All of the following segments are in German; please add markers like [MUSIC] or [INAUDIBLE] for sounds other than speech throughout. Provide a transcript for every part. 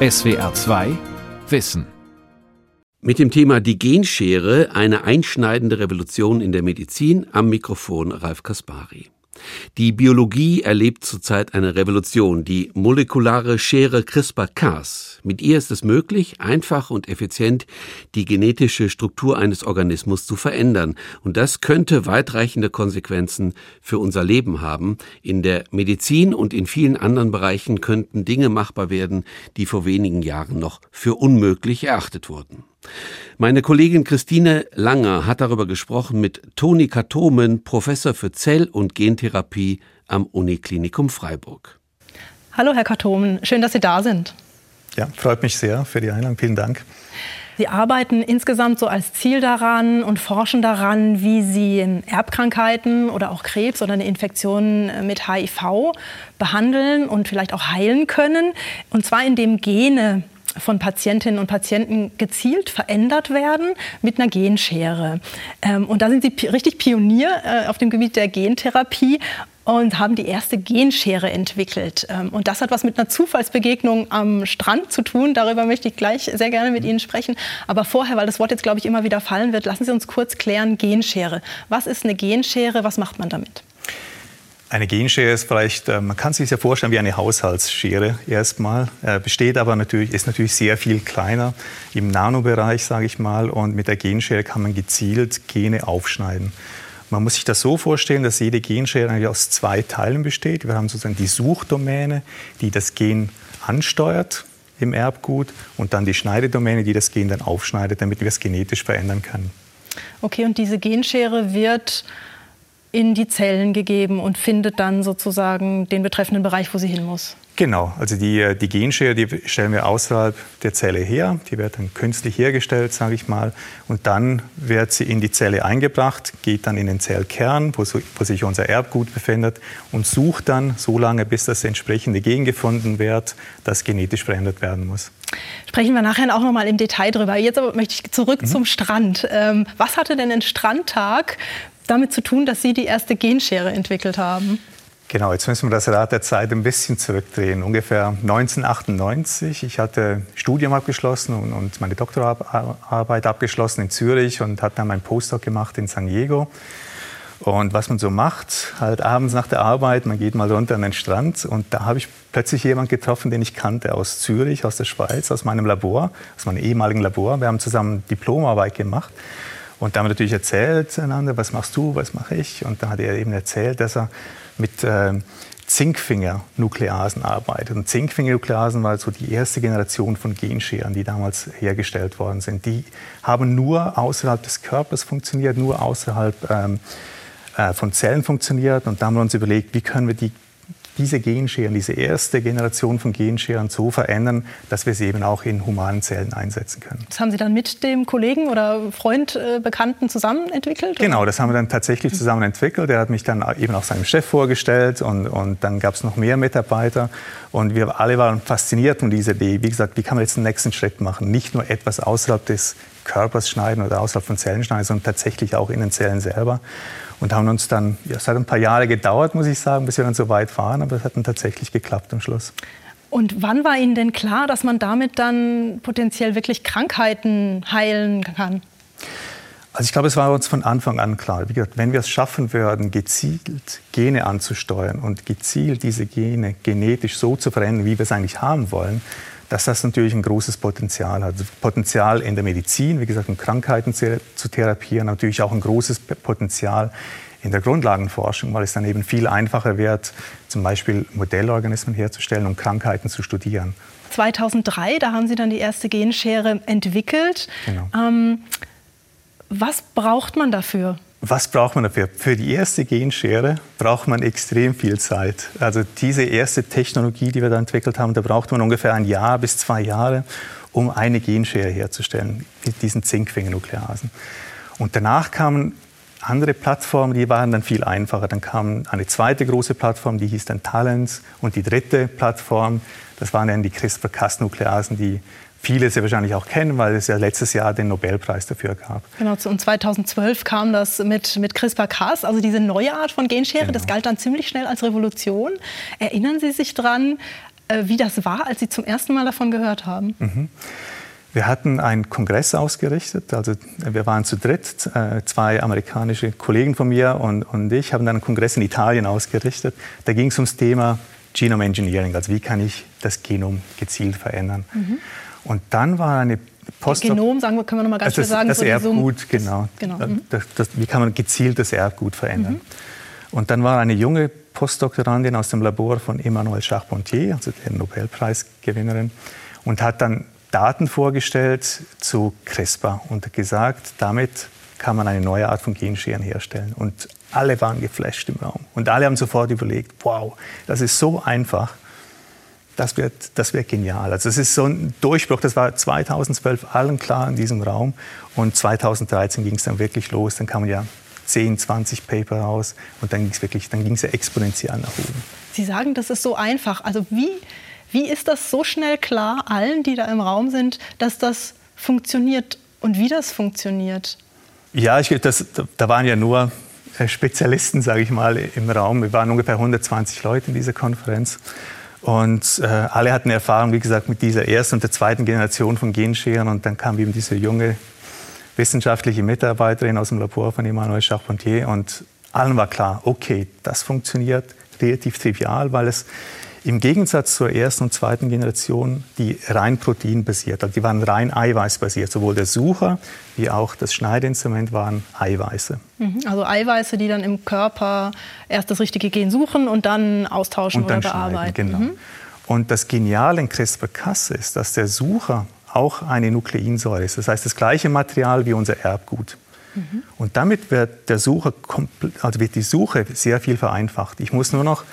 SWR 2 Wissen. Mit dem Thema Die Genschere, eine einschneidende Revolution in der Medizin, am Mikrofon Ralf Kaspari. Die Biologie erlebt zurzeit eine Revolution, die molekulare Schere CRISPR-Cas. Mit ihr ist es möglich, einfach und effizient die genetische Struktur eines Organismus zu verändern. Und das könnte weitreichende Konsequenzen für unser Leben haben. In der Medizin und in vielen anderen Bereichen könnten Dinge machbar werden, die vor wenigen Jahren noch für unmöglich erachtet wurden. Meine Kollegin Christine Langer hat darüber gesprochen mit Toni Katomen, Professor für Zell- und Gentherapie am Uniklinikum Freiburg. Hallo, Herr Katomen, schön, dass Sie da sind. Ja, freut mich sehr für die Einladung. Vielen Dank. Sie arbeiten insgesamt so als Ziel daran und forschen daran, wie Sie Erbkrankheiten oder auch Krebs oder eine Infektion mit HIV behandeln und vielleicht auch heilen können. Und zwar indem Gene von Patientinnen und Patienten gezielt verändert werden mit einer Genschere. Ähm, und da sind sie richtig Pionier äh, auf dem Gebiet der Gentherapie und haben die erste Genschere entwickelt. Ähm, und das hat was mit einer Zufallsbegegnung am Strand zu tun. Darüber möchte ich gleich sehr gerne mit Ihnen sprechen. Aber vorher, weil das Wort jetzt, glaube ich, immer wieder fallen wird, lassen Sie uns kurz klären, Genschere. Was ist eine Genschere? Was macht man damit? Eine Genschere ist vielleicht, äh, man kann sich ja vorstellen wie eine Haushaltsschere erstmal, äh, besteht aber natürlich, ist natürlich sehr viel kleiner im Nanobereich, sage ich mal, und mit der Genschere kann man gezielt Gene aufschneiden. Man muss sich das so vorstellen, dass jede Genschere eigentlich aus zwei Teilen besteht. Wir haben sozusagen die Suchdomäne, die das Gen ansteuert im Erbgut und dann die Schneidedomäne, die das Gen dann aufschneidet, damit wir es genetisch verändern können. Okay, und diese Genschere wird in die Zellen gegeben und findet dann sozusagen den betreffenden Bereich, wo sie hin muss. Genau, also die, äh, die Genschere, die stellen wir außerhalb der Zelle her. Die wird dann künstlich hergestellt, sage ich mal. Und dann wird sie in die Zelle eingebracht, geht dann in den Zellkern, wo, wo sich unser Erbgut befindet und sucht dann so lange, bis das entsprechende Gen gefunden wird, das genetisch verändert werden muss. Sprechen wir nachher auch noch mal im Detail drüber. Jetzt aber möchte ich zurück mhm. zum Strand. Ähm, was hatte denn ein Strandtag damit zu tun, dass Sie die erste Genschere entwickelt haben? Genau, jetzt müssen wir das Rad der Zeit ein bisschen zurückdrehen. Ungefähr 1998. Ich hatte Studium abgeschlossen und, meine Doktorarbeit abgeschlossen in Zürich und hatte dann meinen Postdoc gemacht in San Diego. Und was man so macht, halt abends nach der Arbeit, man geht mal runter an den Strand und da habe ich plötzlich jemanden getroffen, den ich kannte aus Zürich, aus der Schweiz, aus meinem Labor, aus meinem ehemaligen Labor. Wir haben zusammen Diplomarbeit gemacht. Und da haben wir natürlich erzählt einander, was machst du, was mache ich. Und da hat er eben erzählt, dass er mit äh, Zinkfinger-Nukleasen arbeitet. Und Zinkfinger-Nukleasen war so die erste Generation von Genscheren, die damals hergestellt worden sind. Die haben nur außerhalb des Körpers funktioniert, nur außerhalb ähm, äh, von Zellen funktioniert. Und da haben wir uns überlegt, wie können wir die diese Genscheren, diese erste Generation von Genscheren so verändern, dass wir sie eben auch in humanen Zellen einsetzen können. Das haben Sie dann mit dem Kollegen oder Freund, äh, Bekannten zusammen entwickelt? Genau, das haben wir dann tatsächlich zusammen entwickelt. Er hat mich dann eben auch seinem Chef vorgestellt und, und dann gab es noch mehr Mitarbeiter. Und wir alle waren fasziniert von dieser Idee. Wie gesagt, wie kann man jetzt den nächsten Schritt machen? Nicht nur etwas außerhalb des Körpers schneiden oder außerhalb von Zellen schneiden, sondern tatsächlich auch in den Zellen selber. Und haben uns dann, ja, es hat ein paar Jahre gedauert, muss ich sagen, bis wir dann so weit waren, aber es hat dann tatsächlich geklappt am Schluss. Und wann war Ihnen denn klar, dass man damit dann potenziell wirklich Krankheiten heilen kann? Also ich glaube, es war uns von Anfang an klar. Wie gesagt, wenn wir es schaffen würden, gezielt Gene anzusteuern und gezielt diese Gene genetisch so zu verändern, wie wir es eigentlich haben wollen, dass das natürlich ein großes Potenzial hat. Potenzial in der Medizin, wie gesagt, um Krankheiten zu, zu therapieren, natürlich auch ein großes Potenzial in der Grundlagenforschung, weil es dann eben viel einfacher wird, zum Beispiel Modellorganismen herzustellen, um Krankheiten zu studieren. 2003, da haben Sie dann die erste Genschere entwickelt. Genau. Ähm, was braucht man dafür? Was braucht man dafür? Für die erste Genschere braucht man extrem viel Zeit. Also diese erste Technologie, die wir da entwickelt haben, da braucht man ungefähr ein Jahr bis zwei Jahre, um eine Genschere herzustellen mit diesen Zinkfingernukleasen. Und danach kamen andere Plattformen, die waren dann viel einfacher. Dann kam eine zweite große Plattform, die hieß dann Talents. Und die dritte Plattform, das waren dann die CRISPR-Cas-Nukleasen, die viele sehr wahrscheinlich auch kennen, weil es ja letztes Jahr den Nobelpreis dafür gab. Genau, und 2012 kam das mit, mit CRISPR-Cas, also diese neue Art von Genschere. Genau. Das galt dann ziemlich schnell als Revolution. Erinnern Sie sich dran, äh, wie das war, als Sie zum ersten Mal davon gehört haben. Mhm. Wir hatten einen Kongress ausgerichtet, also wir waren zu dritt, äh, zwei amerikanische Kollegen von mir und, und ich haben dann einen Kongress in Italien ausgerichtet. Da ging es ums Thema Genome Engineering, also wie kann ich das Genom gezielt verändern. Mhm. Und dann war eine Postdoc Genom, sagen wir, können wir noch mal ganz also schnell sagen. Das, das Erbgut, so genau. genau. Mhm. Das, das, wie kann man gezielt das Erbgut verändern? Mhm. Und dann war eine junge Postdoktorandin aus dem Labor von Emmanuel Charpentier, also der Nobelpreisgewinnerin, und hat dann Daten vorgestellt zu CRISPR und gesagt, damit kann man eine neue Art von Genscheren herstellen. Und alle waren geflasht im Raum. Und alle haben sofort überlegt, wow, das ist so einfach. Das wird, das wird genial. Also es ist so ein Durchbruch. Das war 2012 allen klar in diesem Raum. Und 2013 ging es dann wirklich los. Dann kamen ja 10, 20 Paper raus. Und dann ging es wirklich, dann ging es ja exponentiell nach oben. Sie sagen, das ist so einfach. Also wie, wie ist das so schnell klar allen, die da im Raum sind, dass das funktioniert und wie das funktioniert? Ja, ich, das, da waren ja nur äh, Spezialisten, sage ich mal, im Raum. Wir waren ungefähr 120 Leute in dieser Konferenz. Und äh, alle hatten Erfahrung, wie gesagt, mit dieser ersten und der zweiten Generation von Genscheren. Und dann kam eben diese junge wissenschaftliche Mitarbeiterin aus dem Labor von Emmanuel Charpentier. Und allen war klar, okay, das funktioniert relativ trivial, weil es im Gegensatz zur ersten und zweiten Generation, die rein proteinbasiert, also die waren rein eiweißbasiert. Sowohl der Sucher wie auch das Schneideinstrument waren Eiweiße. Mhm. Also Eiweiße, die dann im Körper erst das richtige Gen suchen und dann austauschen und dann oder bearbeiten. Genau. Mhm. Und das Geniale in CRISPR-Cas ist, dass der Sucher auch eine Nukleinsäure ist. Das heißt, das gleiche Material wie unser Erbgut. Mhm. Und damit wird, der Sucher, also wird die Suche sehr viel vereinfacht. Ich muss nur noch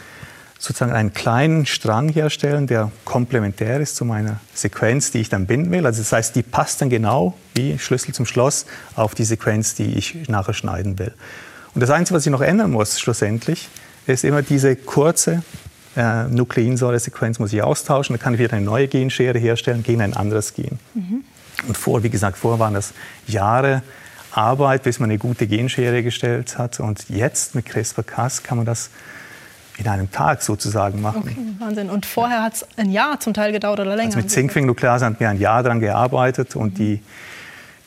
sozusagen einen kleinen Strang herstellen, der komplementär ist zu meiner Sequenz, die ich dann binden will. Also das heißt, die passt dann genau wie Schlüssel zum Schloss auf die Sequenz, die ich nachher schneiden will. Und das Einzige, was ich noch ändern muss schlussendlich, ist immer diese kurze äh, Nukleinsäure-Sequenz muss ich austauschen. Dann kann ich wieder eine neue Genschere herstellen gegen ein anderes Gen. Mhm. Und vor, wie gesagt, vorher waren das Jahre Arbeit, bis man eine gute Genschere gestellt hat. Und jetzt mit CRISPR-Cas kann man das in einem Tag sozusagen machen. Okay, Wahnsinn. Und vorher hat es ein Jahr zum Teil gedauert oder länger? Also mit Zinkfinger-Nuklease haben wir ein Jahr daran gearbeitet und mhm. die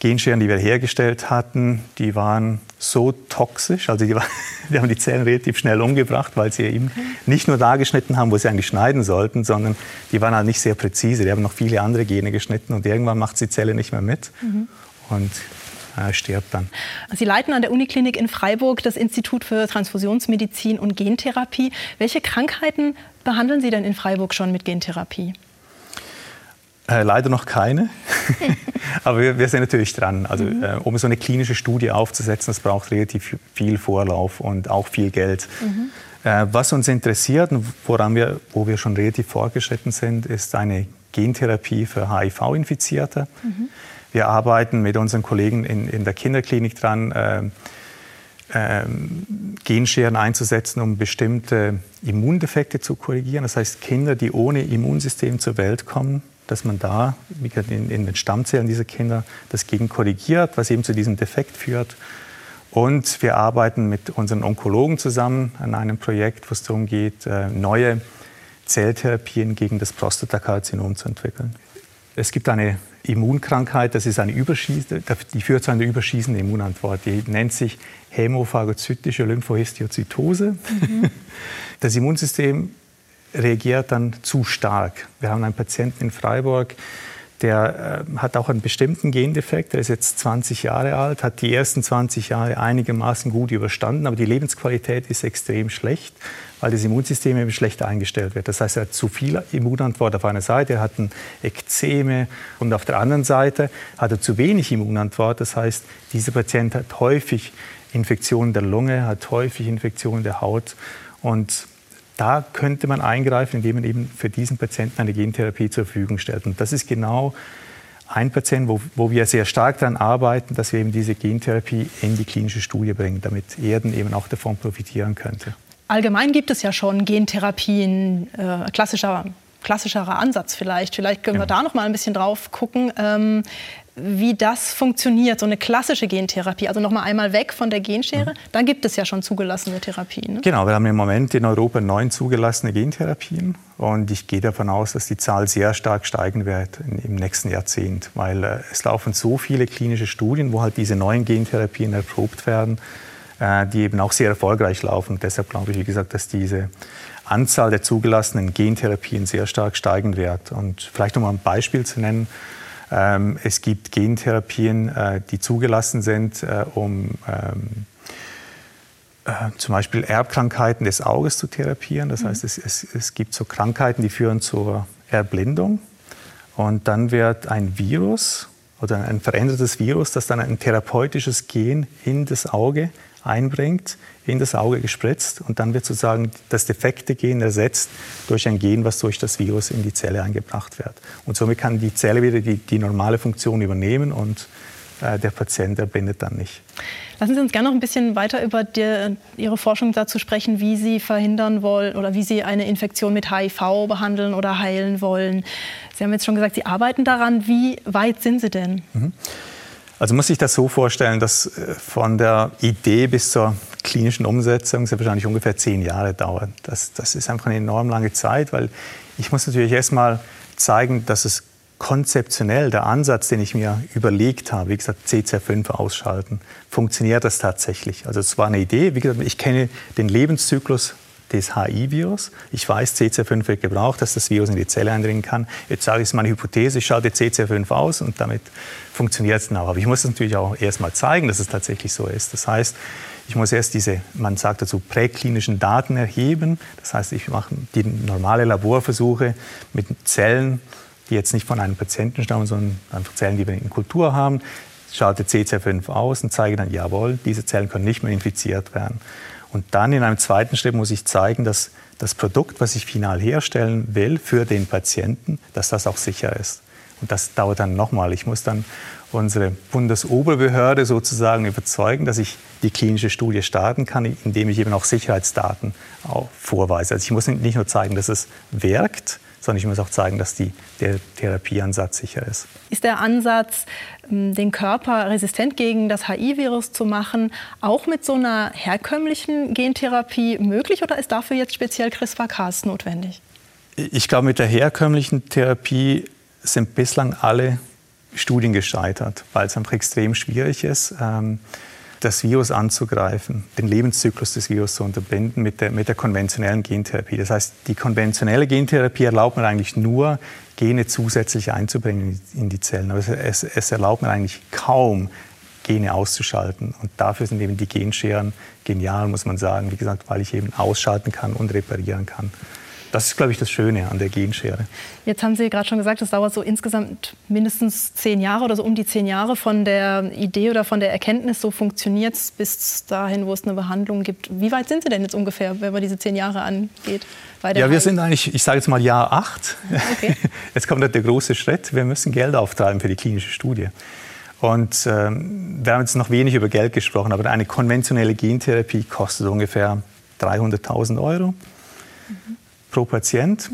Genscheren, die wir hergestellt hatten, die waren so toxisch, also die, [LAUGHS] war, die haben die Zellen relativ schnell umgebracht, weil sie eben okay. nicht nur da geschnitten haben, wo sie eigentlich schneiden sollten, sondern die waren halt nicht sehr präzise. Die haben noch viele andere Gene geschnitten und irgendwann macht die Zelle nicht mehr mit. Mhm. Und äh, stirbt dann. Sie leiten an der Uniklinik in Freiburg das Institut für Transfusionsmedizin und Gentherapie. Welche Krankheiten behandeln Sie denn in Freiburg schon mit Gentherapie? Äh, leider noch keine, [LAUGHS] aber wir, wir, sind natürlich dran. Also, mhm. äh, um so eine klinische Studie aufzusetzen, das braucht relativ viel Vorlauf und auch viel Geld. Mhm. Äh, was uns interessiert und woran wir, wo wir schon relativ fortgeschritten sind, ist eine Gentherapie für HIV-Infizierte. Mhm. Wir arbeiten mit unseren Kollegen in, in der Kinderklinik dran, äh, äh, Genscheren einzusetzen, um bestimmte Immundefekte zu korrigieren. Das heißt, Kinder, die ohne Immunsystem zur Welt kommen, dass man da in, in den Stammzellen dieser Kinder das Gen korrigiert, was eben zu diesem Defekt führt. Und wir arbeiten mit unseren Onkologen zusammen an einem Projekt, wo es darum geht, äh, neue Zelltherapien gegen das Prostatakarzinom zu entwickeln. Es gibt eine Immunkrankheit, das ist eine Überschießende, die führt zu einer überschießenden Immunantwort. Die nennt sich hämophagozytische Lymphohistiozytose. Mhm. Das Immunsystem reagiert dann zu stark. Wir haben einen Patienten in Freiburg, der äh, hat auch einen bestimmten Gendefekt. Der ist jetzt 20 Jahre alt, hat die ersten 20 Jahre einigermaßen gut überstanden, aber die Lebensqualität ist extrem schlecht, weil das Immunsystem eben schlecht eingestellt wird. Das heißt, er hat zu viel Immunantwort auf einer Seite, er hat ein Ekzeme und auf der anderen Seite hat er zu wenig Immunantwort. Das heißt, dieser Patient hat häufig Infektionen der Lunge, hat häufig Infektionen der Haut und da könnte man eingreifen, indem man eben für diesen Patienten eine Gentherapie zur Verfügung stellt. Und das ist genau ein Patient, wo, wo wir sehr stark daran arbeiten, dass wir eben diese Gentherapie in die klinische Studie bringen, damit Erden eben auch davon profitieren könnte. Allgemein gibt es ja schon Gentherapien, äh, klassischer klassischerer Ansatz vielleicht. Vielleicht können wir da noch mal ein bisschen drauf gucken. Ähm, wie das funktioniert, so eine klassische Gentherapie. Also noch mal einmal weg von der Genschere. Mhm. Da gibt es ja schon zugelassene Therapien. Ne? Genau, wir haben im Moment in Europa neun zugelassene Gentherapien. Und ich gehe davon aus, dass die Zahl sehr stark steigen wird im nächsten Jahrzehnt, weil äh, es laufen so viele klinische Studien, wo halt diese neuen Gentherapien erprobt werden, äh, die eben auch sehr erfolgreich laufen. Und deshalb glaube ich, wie gesagt, dass diese Anzahl der zugelassenen Gentherapien sehr stark steigen wird. Und vielleicht um ein Beispiel zu nennen, es gibt Gentherapien, äh, die zugelassen sind, äh, um ähm, äh, zum Beispiel Erbkrankheiten des Auges zu therapieren. Das mhm. heißt, es, es, es gibt so Krankheiten, die führen zur Erblindung. Und dann wird ein Virus oder ein verändertes Virus, das dann ein therapeutisches Gen in das Auge einbringt, in das Auge gespritzt und dann wird sozusagen das defekte Gen ersetzt durch ein Gen, was durch das Virus in die Zelle eingebracht wird. Und somit kann die Zelle wieder die, die normale Funktion übernehmen und äh, der Patient erbindet dann nicht. Lassen Sie uns gerne noch ein bisschen weiter über die, Ihre Forschung dazu sprechen, wie Sie verhindern wollen oder wie Sie eine Infektion mit HIV behandeln oder heilen wollen. Sie haben jetzt schon gesagt, Sie arbeiten daran. Wie weit sind Sie denn? Mhm. Also muss ich das so vorstellen, dass äh, von der Idee bis zur klinischen Umsetzung sehr wahrscheinlich ungefähr zehn Jahre dauert. Das, das ist einfach eine enorm lange Zeit, weil ich muss natürlich erstmal zeigen, dass es konzeptionell der Ansatz, den ich mir überlegt habe, wie gesagt, CCR5 ausschalten, funktioniert das tatsächlich. Also es war eine Idee, wie gesagt, ich kenne den Lebenszyklus des HI-Virus. Ich weiß, CCR5 wird gebraucht, dass das Virus in die Zelle eindringen kann. Jetzt sage ich, es ist meine Hypothese, ich schalte CCR5 aus und damit funktioniert es auch. Aber ich muss es natürlich auch erst mal zeigen, dass es tatsächlich so ist. Das heißt, ich muss erst diese, man sagt dazu, präklinischen Daten erheben. Das heißt, ich mache die normale Laborversuche mit Zellen, die jetzt nicht von einem Patienten stammen, sondern einfach Zellen, die wir in Kultur haben. Schalte CCR5 aus und zeige dann, jawohl, diese Zellen können nicht mehr infiziert werden. Und dann in einem zweiten Schritt muss ich zeigen, dass das Produkt, was ich final herstellen will für den Patienten, dass das auch sicher ist. Und das dauert dann nochmal. Ich muss dann unsere Bundesoberbehörde sozusagen überzeugen, dass ich die klinische Studie starten kann, indem ich eben auch Sicherheitsdaten auch vorweise. Also ich muss nicht nur zeigen, dass es wirkt, sondern ich muss auch zeigen, dass die, der Therapieansatz sicher ist. Ist der Ansatz, ähm, den Körper resistent gegen das HIV-Virus zu machen, auch mit so einer herkömmlichen Gentherapie möglich oder ist dafür jetzt speziell CRISPR-Cas notwendig? Ich glaube, mit der herkömmlichen Therapie sind bislang alle Studien gescheitert, weil es einfach extrem schwierig ist. Ähm, das Virus anzugreifen, den Lebenszyklus des Virus zu unterbinden mit der, mit der konventionellen Gentherapie. Das heißt, die konventionelle Gentherapie erlaubt mir eigentlich nur, Gene zusätzlich einzubringen in die Zellen. Aber es, es erlaubt mir eigentlich kaum, Gene auszuschalten. Und dafür sind eben die Genscheren genial, muss man sagen. Wie gesagt, weil ich eben ausschalten kann und reparieren kann. Das ist, glaube ich, das Schöne an der Genschere. Jetzt haben Sie gerade schon gesagt, es dauert so insgesamt mindestens zehn Jahre oder so um die zehn Jahre von der Idee oder von der Erkenntnis, so funktioniert es, bis dahin, wo es eine Behandlung gibt. Wie weit sind Sie denn jetzt ungefähr, wenn man diese zehn Jahre angeht? ja, wir sind eigentlich, ich sage jetzt mal Jahr acht. Okay. [LAUGHS] Jetzt kommt der große Schritt. Wir müssen Geld auftreiben für die klinische Studie. Und ähm, wir haben jetzt noch wenig über Geld gesprochen, aber eine konventionelle Gentherapie kostet ungefähr 300.000 Euro. Mhm pro Patient.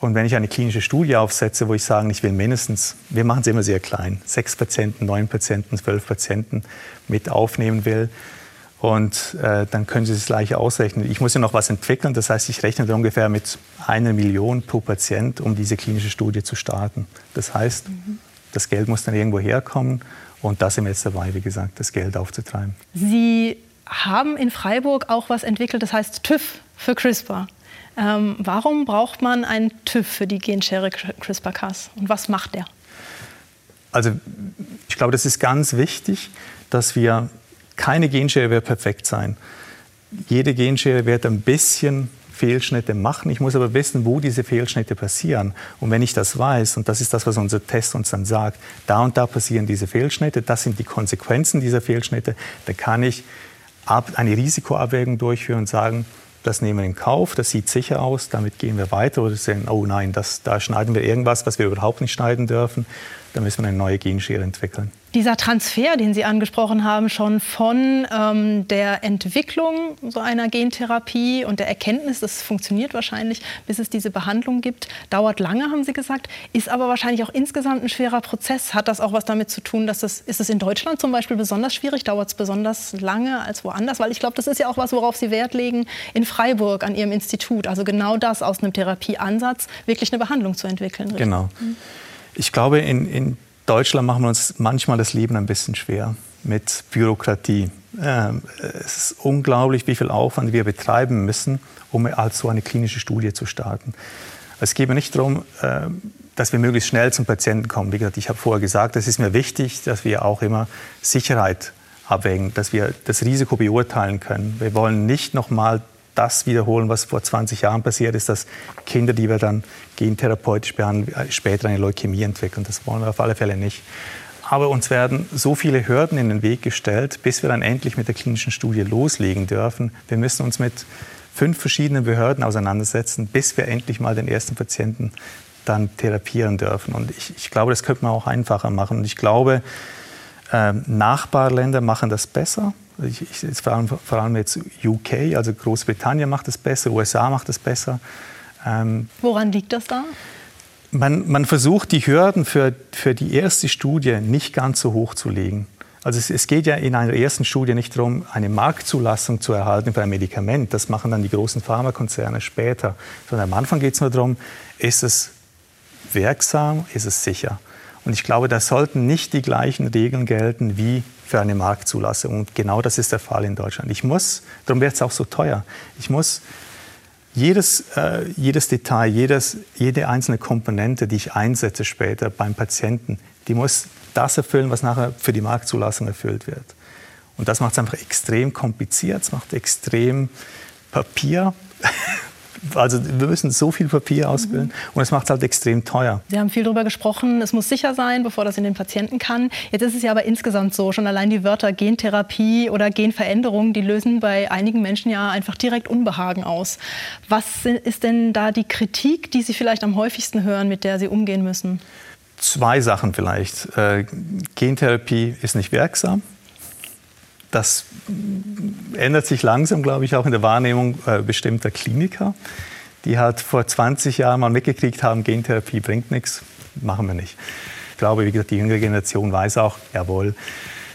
Und wenn ich eine klinische Studie aufsetze, wo ich sage, ich will mindestens, wir machen es immer sehr klein, sechs Patienten, neun Patienten, zwölf Patienten mit aufnehmen will, und äh, dann können Sie es gleich ausrechnen. Ich muss ja noch was entwickeln, das heißt, ich rechne ungefähr mit einer Million pro Patient, um diese klinische Studie zu starten. Das heißt, mhm. das Geld muss dann irgendwo herkommen und da sind wir jetzt dabei, wie gesagt, das Geld aufzutreiben. Sie haben in Freiburg auch was entwickelt, das heißt TÜV für CRISPR. Ähm, warum braucht man einen TÜV für die Genschere CRISPR-Cas und was macht der? Also ich glaube, das ist ganz wichtig, dass wir keine Genschere wird perfekt sein. Jede Genschere wird ein bisschen Fehlschnitte machen. Ich muss aber wissen, wo diese Fehlschnitte passieren. Und wenn ich das weiß, und das ist das, was unser Test uns dann sagt, da und da passieren diese Fehlschnitte, das sind die Konsequenzen dieser Fehlschnitte, dann kann ich eine Risikoabwägung durchführen und sagen, das nehmen wir in Kauf, das sieht sicher aus, damit gehen wir weiter oder sagen, oh nein, das, da schneiden wir irgendwas, was wir überhaupt nicht schneiden dürfen. da müssen wir eine neue Genschere entwickeln. Dieser Transfer, den Sie angesprochen haben, schon von ähm, der Entwicklung so einer Gentherapie und der Erkenntnis, das funktioniert wahrscheinlich, bis es diese Behandlung gibt, dauert lange, haben Sie gesagt, ist aber wahrscheinlich auch insgesamt ein schwerer Prozess. Hat das auch was damit zu tun, dass das, ist es in Deutschland zum Beispiel besonders schwierig, dauert es besonders lange als woanders? Weil ich glaube, das ist ja auch was, worauf Sie Wert legen in Freiburg an Ihrem Institut. Also genau das aus einem Therapieansatz, wirklich eine Behandlung zu entwickeln. Richtig? Genau. Ich glaube, in, in Deutschland machen wir uns manchmal das Leben ein bisschen schwer mit Bürokratie. Ähm, es ist unglaublich, wie viel Aufwand wir betreiben müssen, um als so eine klinische Studie zu starten. Es geht mir nicht darum, ähm, dass wir möglichst schnell zum Patienten kommen. Wie gesagt, ich habe vorher gesagt, es ist mir wichtig, dass wir auch immer Sicherheit abwägen, dass wir das Risiko beurteilen können. Wir wollen nicht nochmal das wiederholen, was vor 20 Jahren passiert ist, dass Kinder, die wir dann gentherapeutisch behandeln, später eine Leukämie entwickeln. Das wollen wir auf alle Fälle nicht. Aber uns werden so viele Hürden in den Weg gestellt, bis wir dann endlich mit der klinischen Studie loslegen dürfen. Wir müssen uns mit fünf verschiedenen Behörden auseinandersetzen, bis wir endlich mal den ersten Patienten dann therapieren dürfen. Und ich, ich glaube, das könnte man auch einfacher machen. Und ich glaube, äh, Nachbarländer machen das besser. Ich, ich, vor, allem, vor allem jetzt UK, also Großbritannien macht es besser, USA macht es besser. Ähm, Woran liegt das da? Man, man, versucht, die Hürden für, für die erste Studie nicht ganz so hoch zu legen. Also es, es, geht ja in einer ersten Studie nicht darum, eine Marktzulassung zu erhalten für ein Medikament. Das machen dann die großen Pharmakonzerne später. Sondern am Anfang geht es nur darum, ist es wirksam, ist es sicher. Und ich glaube, da sollten nicht die gleichen Regeln gelten wie für eine Marktzulassung. Und genau das ist der Fall in Deutschland. Ich muss, darum wird es auch so teuer, ich muss jedes, äh, jedes Detail, jedes, jede einzelne Komponente, die ich einsetze später beim Patienten, die muss das erfüllen, was nachher für die Marktzulassung erfüllt wird. Und das macht es einfach extrem kompliziert, es macht extrem Papier [LAUGHS] also wir müssen so viel Papier ausfüllen mhm. und es macht es halt extrem teuer. Sie haben viel darüber gesprochen, es muss sicher sein, bevor das in den Patienten kann. Jetzt ist es ja aber insgesamt so, schon allein die Wörter Gentherapie oder Genveränderung, die lösen bei einigen Menschen ja einfach direkt Unbehagen aus. Was ist denn da die Kritik, die Sie vielleicht am häufigsten hören, mit der Sie umgehen müssen? Zwei Sachen vielleicht. Äh, Gentherapie ist nicht wirksam das ändert sich langsam, glaube ich, auch in der Wahrnehmung äh, bestimmter Kliniker, die halt vor 20 Jahren mal mitgekriegt haben, Gentherapie bringt nichts, machen wir nicht. Ich glaube, wie gesagt, die jüngere Generation weiß auch, jawohl,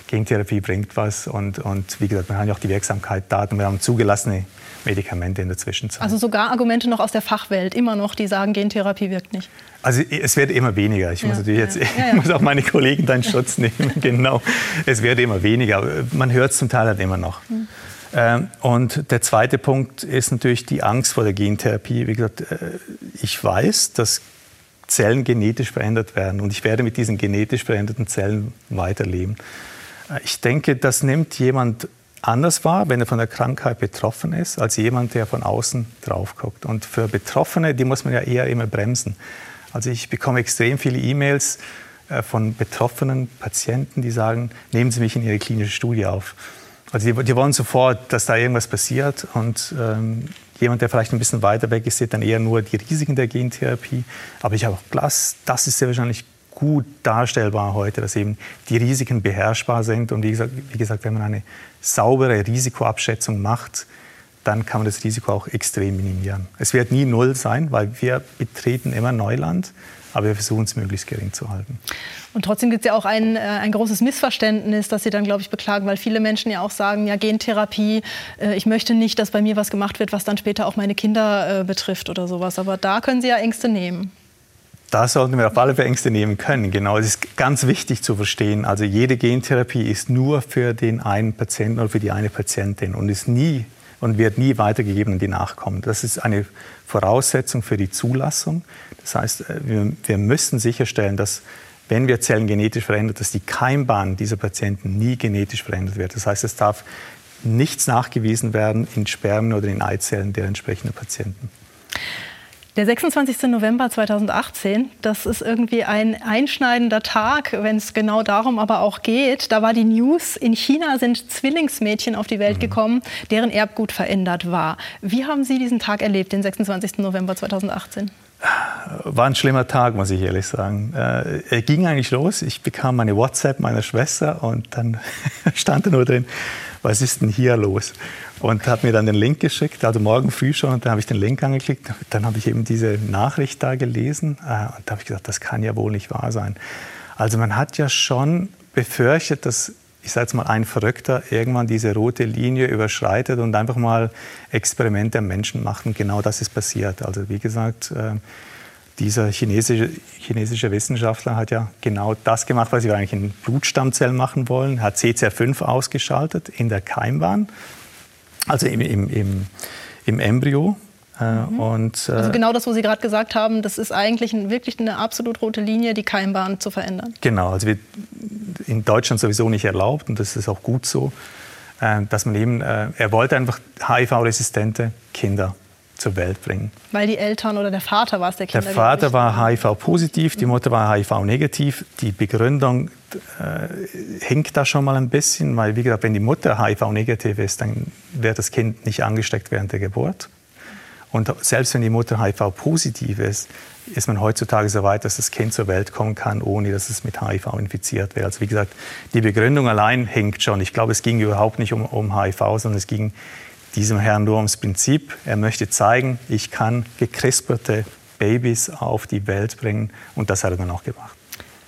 Gentherapie bringt was und, und wie gesagt, wir haben ja auch die Wirksamkeit Daten, wir haben zugelassene Medikamente in der Zwischenzeit. Also sogar Argumente noch aus der Fachwelt, immer noch, die sagen, Gentherapie wirkt nicht. Also es wird immer weniger. Ich muss natürlich jetzt, ja, ja. muss auch meine Kollegen da in Schutz nehmen. [LAUGHS] genau, es wird immer weniger. Man hört es zum Teil halt immer noch. Mhm. und der zweite Punkt ist natürlich die Angst vor der Gentherapie. Wie gesagt, äh, ich weiß, dass Zellen genetisch verändert werden und ich werde mit diesen genetisch veränderten Zellen weiterleben. Ich denke, das nimmt jemand anders wahr, wenn er von der Krankheit betroffen ist, als jemand, der von außen drauf guckt. Und für Betroffene, die muss man ja eher immer bremsen. Also ich bekomme extrem viele E-Mails äh, von betroffenen Patienten, die sagen, nehmen Sie mich in Ihre klinische Studie auf. Also die, die wollen sofort, dass da irgendwas passiert und ähm, jemand, der vielleicht ein bisschen weiter weg ist, sieht dann eher nur die Risiken der Gentherapie. Aber ich habe auch Glas, das ist sehr wahrscheinlich gut darstellbar heute, dass eben die Risiken beherrschbar sind. Und wie gesagt, wie gesagt wenn man eine saubere Risikoabschätzung macht, dann kann man das Risiko auch extrem minimieren. Es wird nie null sein, weil wir betreten immer Neuland, aber wir versuchen es möglichst gering zu halten. Und trotzdem gibt es ja auch ein, äh, ein großes Missverständnis, das Sie dann, glaube ich, beklagen, weil viele Menschen ja auch sagen, ja, Gentherapie, äh, ich möchte nicht, dass bei mir was gemacht wird, was dann später auch meine Kinder äh, betrifft oder sowas. Aber da können Sie ja Ängste nehmen. Da sollten wir auf alle Ängste nehmen können. Genau, es ist ganz wichtig zu verstehen. Also jede Gentherapie ist nur für den einen Patienten oder für die eine Patientin und ist nie und wird nie weitergegeben an die Nachkommen. Das ist eine Voraussetzung für die Zulassung. Das heißt, äh, wir, wir müssen sicherstellen, dass wenn wir Zellen genetisch verändern, dass die Keimbahn dieser Patienten nie genetisch verändert wird. Das heißt, es darf nichts nachgewiesen werden in Spermien oder in Eizellen der entsprechenden Patienten. Der 26. November 2018, das ist irgendwie ein einschneidender Tag, wenn es genau darum aber auch geht. Da war die News, in China sind Zwillingsmädchen auf die Welt mhm. gekommen, deren Erbgut verändert war. Wie haben Sie diesen Tag erlebt, den 26. November 2018? war ein schlimmer Tag, muss ich ehrlich sagen. Äh, er ging eigentlich los. Ich bekam meine WhatsApp meiner Schwester und dann [LAUGHS] stand da nur drin, was ist denn hier los? Und hat mir dann den Link geschickt, also morgen früh schon, und dann habe ich den Link angeklickt. Dann habe ich eben diese Nachricht da gelesen äh, und da habe ich gesagt, das kann ja wohl nicht wahr sein. Also man hat ja schon befürchtet, dass ich sage jetzt mal, ein Verrückter irgendwann diese rote Linie überschreitet und einfach mal Experimente am Menschen macht. Und genau das ist passiert. Also wie gesagt, äh, dieser chinesische, chinesische Wissenschaftler hat ja genau das gemacht, was wir eigentlich in Blutstammzellen machen wollen. hat CCR5 ausgeschaltet in der Keimbahn, also im, im, im, im Embryo. Äh, mhm. Und, äh, also genau das, was Sie gerade gesagt haben, das ist eigentlich ein, wirklich eine absolut rote Linie, die Keimbahn zu verändern. Genau, also wir, in Deutschland sowieso nicht erlaubt und das ist auch gut so, äh, dass man eben, äh, er wollte einfach HIV-resistente Kinder zur Welt bringen. Weil die Eltern oder der Vater war es, der Kinder Der Vater war HIV-positiv, die Mutter war HIV-negativ. Die Begründung äh, hinkt da schon mal ein bisschen, weil wie gesagt, wenn die Mutter HIV-negativ ist, dann wird das Kind nicht angesteckt während der Geburt. Und selbst wenn die Mutter HIV-positiv ist, ist man heutzutage so weit, dass das Kind zur Welt kommen kann, ohne dass es mit HIV infiziert wird. Also wie gesagt, die Begründung allein hinkt schon. Ich glaube, es ging überhaupt nicht um, um HIV, sondern es ging diesem Herrn nur ums Prinzip. Er möchte zeigen, ich kann gekrisperte Babys auf die Welt bringen und das hat er dann auch gemacht.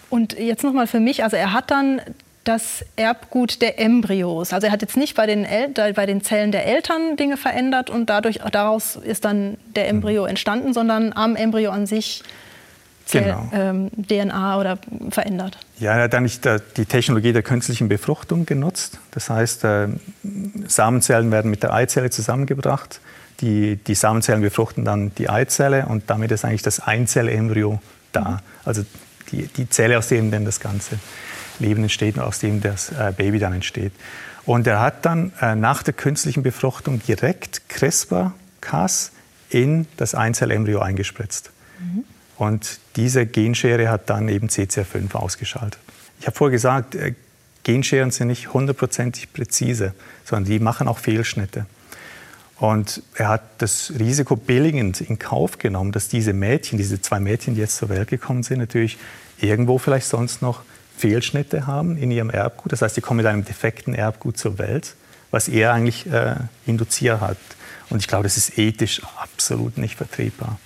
Und jetzt nochmal für mich, also er hat dann das Erbgut der Embryos. Also er hat jetzt nicht bei den, El bei den Zellen der Eltern Dinge verändert und dadurch, daraus ist dann der Embryo mhm. entstanden, sondern am Embryo an sich genau. ähm, DNA oder verändert. Ja, er hat eigentlich die Technologie der künstlichen Befruchtung genutzt. Das heißt, äh, Samenzellen werden mit der Eizelle zusammengebracht. Die, die Samenzellen befruchten dann die Eizelle und damit ist eigentlich das Einzellembryo da. Mhm. Also die, die Zelle, aus der dann das Ganze Leben entsteht und aus dem das äh, Baby dann entsteht. Und er hat dann äh, nach der künstlichen Befruchtung direkt CRISPR-Cas in das Einzellembryo eingespritzt. Mhm. Und diese Genschere hat dann eben CCR5 ausgeschaltet. Ich habe vorher gesagt, äh, Genscheren sind nicht hundertprozentig präzise, sondern die machen auch Fehlschnitte. Und er hat das Risiko billigend in Kauf genommen, dass diese Mädchen, diese zwei Mädchen, die jetzt zur Welt gekommen sind, natürlich irgendwo vielleicht sonst noch Fehlschnitte haben in ihrem Erbgut. Das heißt, sie kommen mit einem defekten Erbgut zur Welt, was er eigentlich äh, induziert hat. Und ich glaube, das ist ethisch absolut nicht vertretbar.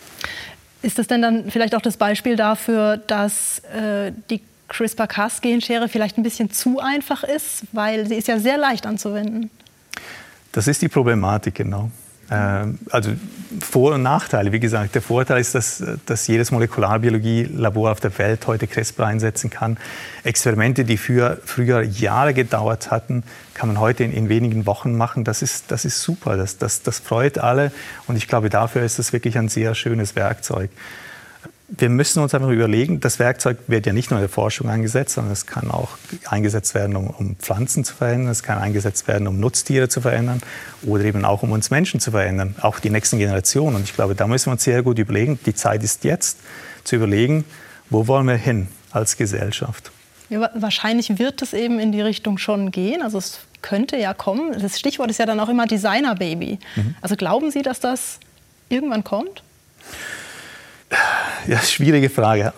Ist das denn dann vielleicht auch das Beispiel dafür, dass äh, die CRISPR-Cas-Genschere vielleicht ein bisschen zu einfach ist, weil sie ist ja sehr leicht anzuwenden? Das ist die Problematik, genau. Ähm, also Vor- und Nachteile. Wie gesagt, der Vorteil ist, dass, dass jedes Molekularbiologie-Labor auf der Welt heute CRISPR einsetzen kann. Experimente, die für, früher Jahre gedauert hatten, kann man heute in, in wenigen Wochen machen. Das ist, das ist super. Das, das, das freut alle. Und ich glaube, dafür ist das wirklich ein sehr schönes Werkzeug wir müssen uns einfach überlegen, das Werkzeug wird ja nicht nur in der Forschung eingesetzt, sondern es kann auch eingesetzt werden, um, um, Pflanzen zu verändern, es kann eingesetzt werden, um Nutztiere zu verändern oder eben auch, um uns Menschen zu verändern, auch die nächsten Generationen. Und ich glaube, da müssen wir uns sehr gut überlegen, die Zeit ist jetzt, zu überlegen, wo wollen wir hin als Gesellschaft. Ja, wahrscheinlich wird es eben in die Richtung schon gehen. Also es könnte ja kommen. Das Stichwort ist ja dann auch immer Designer-Baby. Mhm. Also glauben Sie, dass das irgendwann kommt? Ja, schwierige Frage.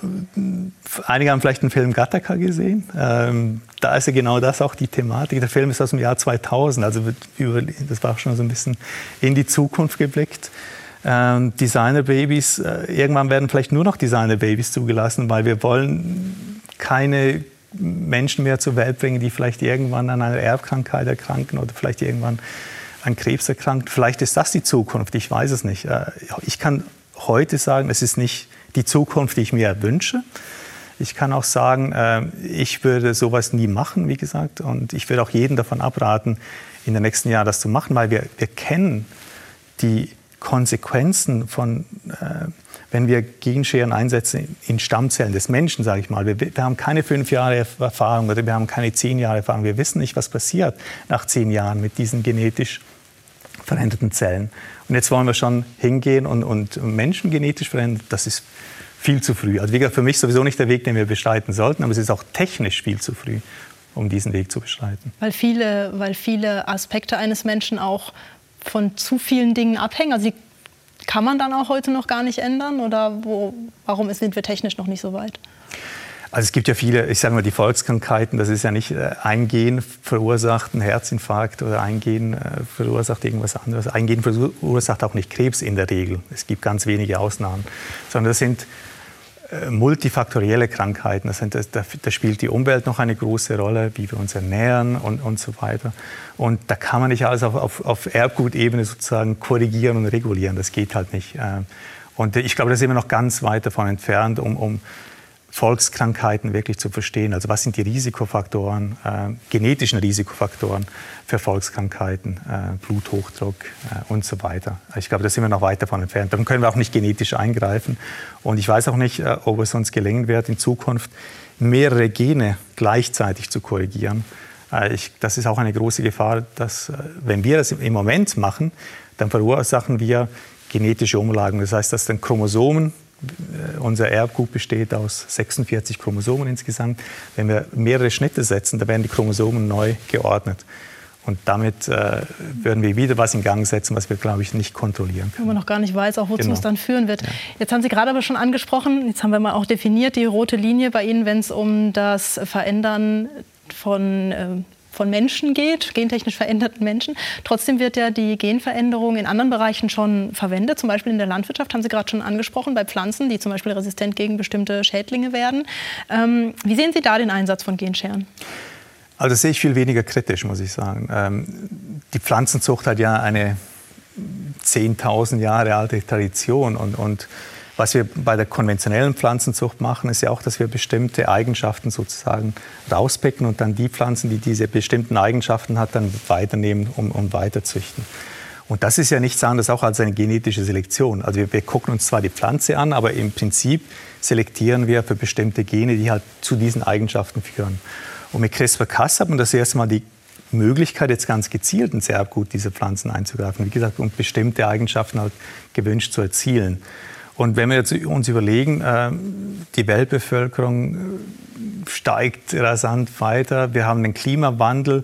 Einige haben vielleicht den Film Gattaca gesehen. Ähm, da ist ja genau das auch die Thematik. Der Film ist aus dem Jahr 2000, also über, das war auch schon so ein bisschen in die Zukunft geblickt. Ähm, Designer-Babys, äh, irgendwann werden vielleicht nur noch Designer-Babys zugelassen, weil wir wollen keine Menschen mehr zur Welt bringen, die vielleicht irgendwann an einer Erbkrankheit erkranken oder vielleicht irgendwann an Krebs erkranken. Vielleicht ist das die Zukunft, ich weiß es nicht. Äh, ich kann heute sagen, es ist nicht die Zukunft, die ich mir wünsche. Ich kann auch sagen, äh, ich würde sowas nie machen, wie gesagt. Und ich würde auch jeden davon abraten, in den nächsten Jahren das zu machen, weil wir, wir kennen die Konsequenzen von, äh, wenn wir Genscheren einsetzen in Stammzellen des Menschen, sage ich mal. Wir, wir, haben keine fünf Jahre Erfahrung oder wir haben keine zehn Jahre Erfahrung. Wir wissen nicht, was passiert nach zehn Jahren mit diesen genetisch veränderten Zellen. Und jetzt wollen wir schon hingehen und, und Menschen genetisch verändern. Das ist viel zu früh. Also wie gesagt, für mich sowieso nicht der Weg, den wir beschreiten sollten, aber es ist auch technisch viel zu früh, um diesen Weg zu beschreiten. Weil viele, weil viele Aspekte eines Menschen auch von zu vielen Dingen abhängen. Also sie kann man dann auch heute noch gar nicht ändern? Oder wo, warum sind wir technisch noch nicht so weit? Also es gibt ja viele, ich sage mal, die Volkskrankheiten, das ist ja nicht äh, ein Gen verursacht einen Herzinfarkt oder ein Gen äh, verursacht irgendwas anderes. Ein Gen verursacht auch nicht Krebs in der Regel. Es gibt ganz wenige Ausnahmen, sondern das sind äh, multifaktorielle Krankheiten. Das sind, da, da, spielt die Umwelt noch eine große Rolle, wie wir uns ernähren und, und so weiter. Und da kann man nicht alles auf, auf, auf Erbgutebene sozusagen korrigieren und regulieren. Das geht halt nicht. Und ich glaube, da sind wir noch ganz weit davon entfernt, um, um Volkskrankheiten wirklich zu verstehen. Also was sind die Risikofaktoren, äh, genetischen Risikofaktoren für Volkskrankheiten, äh, Bluthochdruck äh, und so weiter. Ich glaube, da sind wir noch weit davon entfernt. Dann können wir auch nicht genetisch eingreifen. Und ich weiß auch nicht, äh, ob es uns gelingen wird, in Zukunft mehrere Gene gleichzeitig zu korrigieren. Äh, ich, das ist auch eine große Gefahr, dass äh, wenn wir das im Moment machen, dann verursachen wir genetische Umlagen. Das heißt, dass dann Chromosomen unser Erbgut besteht aus 46 Chromosomen insgesamt. Wenn wir mehrere Schnitte setzen, dann werden die Chromosomen neu geordnet. Und damit äh, würden wir wieder was in Gang setzen, was wir, glaube ich, nicht kontrollieren können. Wo man noch gar nicht weiß, auch wozu genau. es dann führen wird. Ja. Jetzt haben Sie gerade aber schon angesprochen, jetzt haben wir mal auch definiert, die rote Linie bei Ihnen, wenn es um das Verändern von äh, von Menschen geht, gentechnisch veränderten Menschen. Trotzdem wird ja die Genveränderung in anderen Bereichen schon verwendet, zum Beispiel in der Landwirtschaft, haben Sie gerade schon angesprochen, bei Pflanzen, die zum Beispiel resistent gegen bestimmte Schädlinge werden. Ähm, wie sehen Sie da den Einsatz von Genscheren? Also das sehe ich viel weniger kritisch, muss ich sagen. Ähm, die Pflanzenzucht hat ja eine 10.000 Jahre alte Tradition und, und was wir bei der konventionellen Pflanzenzucht machen, ist ja auch, dass wir bestimmte Eigenschaften sozusagen rauspicken und dann die Pflanzen, die diese bestimmten Eigenschaften hat, dann weiternehmen und um, weiterzüchten. Und das ist ja nichts anderes auch als eine genetische Selektion. Also wir, wir, gucken uns zwar die Pflanze an, aber im Prinzip selektieren wir für bestimmte Gene, die halt zu diesen Eigenschaften führen. Und mit CRISPR-Cas hat man das erste Mal die Möglichkeit, jetzt ganz gezielt ins Erbgut dieser Pflanzen einzugreifen. Wie gesagt, um bestimmte Eigenschaften halt gewünscht zu erzielen. Und wenn wir jetzt uns überlegen, äh, die Weltbevölkerung äh, steigt rasant weiter, wir haben den Klimawandel.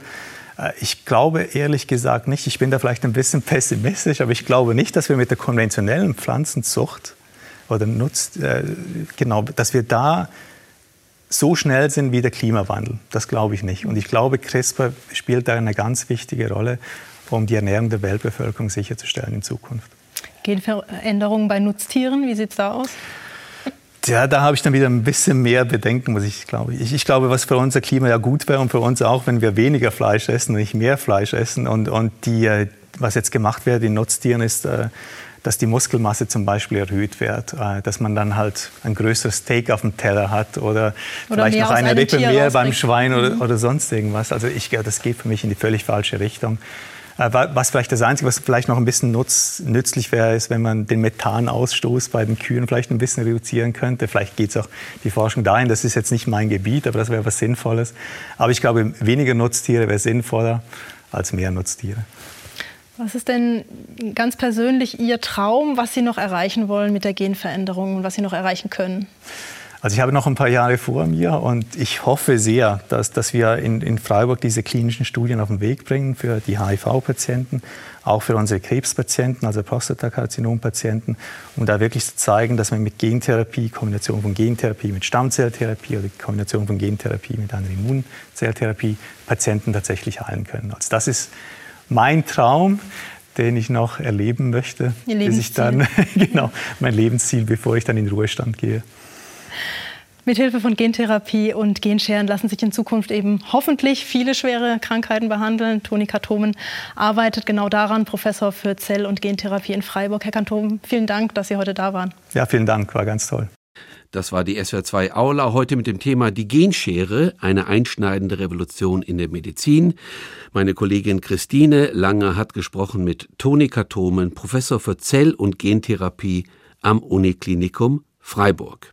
Äh, ich glaube ehrlich gesagt nicht, ich bin da vielleicht ein bisschen [LAUGHS] pessimistisch, aber ich glaube nicht, dass wir mit der konventionellen Pflanzenzucht oder nutzt, genau, dass wir da so schnell sind wie der Klimawandel. Das glaube ich nicht. Und ich glaube, CRISPR spielt da eine ganz wichtige Rolle, um die Ernährung der Weltbevölkerung sicherzustellen in Zukunft. Genveränderungen bei Nutztieren, wie sieht es da aus? Ja, da habe ich dann wieder ein bisschen mehr Bedenken, muss ich glaube. Ich, ich glaube, was für unser Klima ja gut wäre und für uns auch, wenn wir weniger Fleisch essen und nicht mehr Fleisch essen. Und, und die, äh, was jetzt gemacht wird in Nutztieren ist, äh, dass die Muskelmasse zum Beispiel erhöht wird, äh, dass man dann halt ein größeres Steak auf dem Teller hat oder, oder vielleicht noch eine Rippe mehr beim Schwein oder, mhm. oder sonst irgendwas. Also ich, das geht für mich in die völlig falsche Richtung. Äh, was vielleicht das Einzige, was vielleicht noch ein bisschen nutz, nützlich wäre, ist, wenn man den Methanausstoß bei den Kühen vielleicht ein bisschen reduzieren könnte. Vielleicht geht es auch die Forschung dahin. Das ist jetzt nicht mein Gebiet, aber das wäre was Sinnvolles. Aber ich glaube, weniger Nutztiere wäre sinnvoller als mehr Nutztiere. Was ist denn ganz persönlich Ihr Traum, was Sie noch erreichen wollen mit der Genveränderung und was Sie noch erreichen können? Also ich habe noch ein paar Jahre vor mir und ich hoffe sehr, dass, dass wir in, in Freiburg diese klinischen Studien auf den Weg bringen für die HIV-Patienten, auch für unsere Krebspatienten, also Prostatakarzinom-Patienten, um da wirklich zu zeigen, dass man mit Gentherapie, Kombination von Gentherapie mit Stammzelltherapie oder Kombination von Gentherapie mit einer Immunzelltherapie Patienten tatsächlich heilen können. Also das ist mein Traum den ich noch erleben möchte, bis ich dann [LAUGHS] genau mein Lebensziel, bevor ich dann in Ruhestand gehe. Mit Hilfe von Gentherapie und Genscheren lassen sich in Zukunft eben hoffentlich viele schwere Krankheiten behandeln. Toni Katomen arbeitet genau daran, Professor für Zell- und Gentherapie in Freiburg. Herr Kantomen, vielen Dank, dass Sie heute da waren. Ja, vielen Dank, war ganz toll. Das war die SWR2 Aula heute mit dem Thema die Genschere, eine einschneidende Revolution in der Medizin. Meine Kollegin Christine Lange hat gesprochen mit Toni Katomen, Professor für Zell- und Gentherapie am Uniklinikum Freiburg.